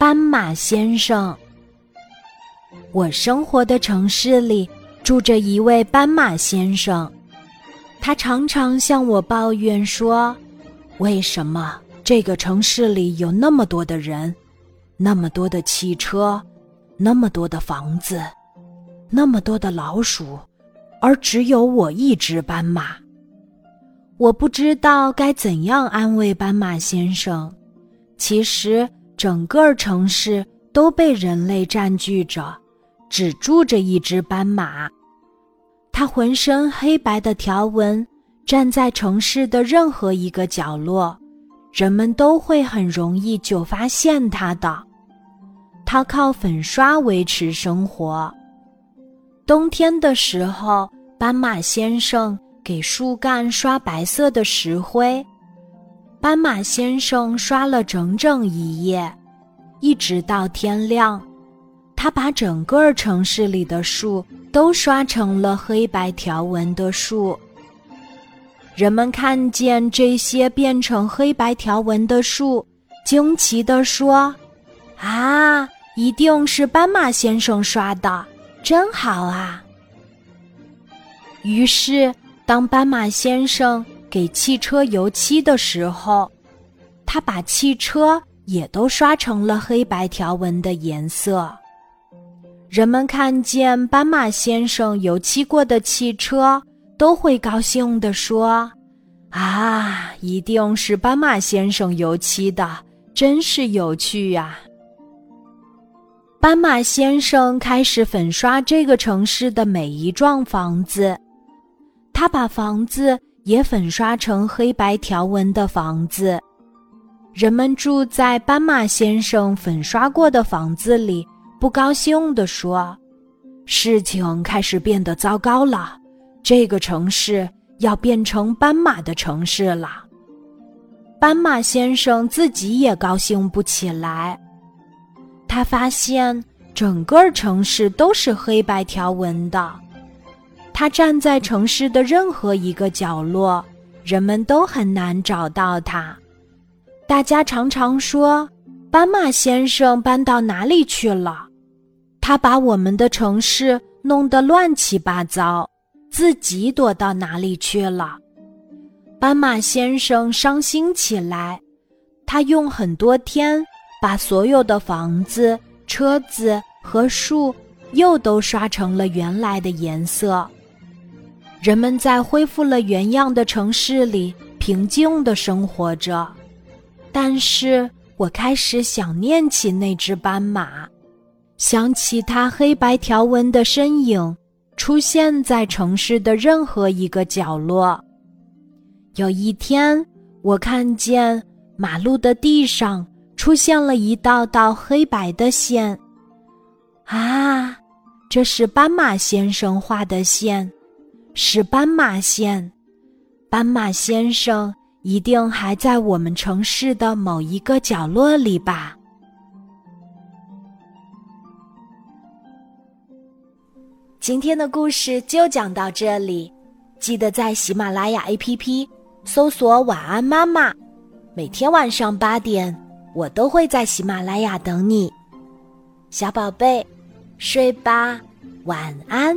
斑马先生。我生活的城市里住着一位斑马先生，他常常向我抱怨说：“为什么这个城市里有那么多的人，那么多的汽车，那么多的房子，那么多的老鼠，而只有我一只斑马？”我不知道该怎样安慰斑马先生。其实，整个城市都被人类占据着，只住着一只斑马。它浑身黑白的条纹，站在城市的任何一个角落，人们都会很容易就发现它的。它靠粉刷维持生活。冬天的时候，斑马先生。给树干刷白色的石灰，斑马先生刷了整整一夜，一直到天亮。他把整个城市里的树都刷成了黑白条纹的树。人们看见这些变成黑白条纹的树，惊奇地说：“啊，一定是斑马先生刷的，真好啊！”于是。当斑马先生给汽车油漆的时候，他把汽车也都刷成了黑白条纹的颜色。人们看见斑马先生油漆过的汽车，都会高兴地说：“啊，一定是斑马先生油漆的，真是有趣呀！”斑马先生开始粉刷这个城市的每一幢房子。他把房子也粉刷成黑白条纹的房子，人们住在斑马先生粉刷过的房子里，不高兴地说：“事情开始变得糟糕了，这个城市要变成斑马的城市了。”斑马先生自己也高兴不起来，他发现整个城市都是黑白条纹的。他站在城市的任何一个角落，人们都很难找到他。大家常常说：“斑马先生搬到哪里去了？”他把我们的城市弄得乱七八糟，自己躲到哪里去了？斑马先生伤心起来，他用很多天把所有的房子、车子和树又都刷成了原来的颜色。人们在恢复了原样的城市里平静地生活着，但是我开始想念起那只斑马，想起它黑白条纹的身影出现在城市的任何一个角落。有一天，我看见马路的地上出现了一道道黑白的线，啊，这是斑马先生画的线。是斑马线，斑马先生一定还在我们城市的某一个角落里吧。今天的故事就讲到这里，记得在喜马拉雅 APP 搜索“晚安妈妈”，每天晚上八点，我都会在喜马拉雅等你，小宝贝，睡吧，晚安。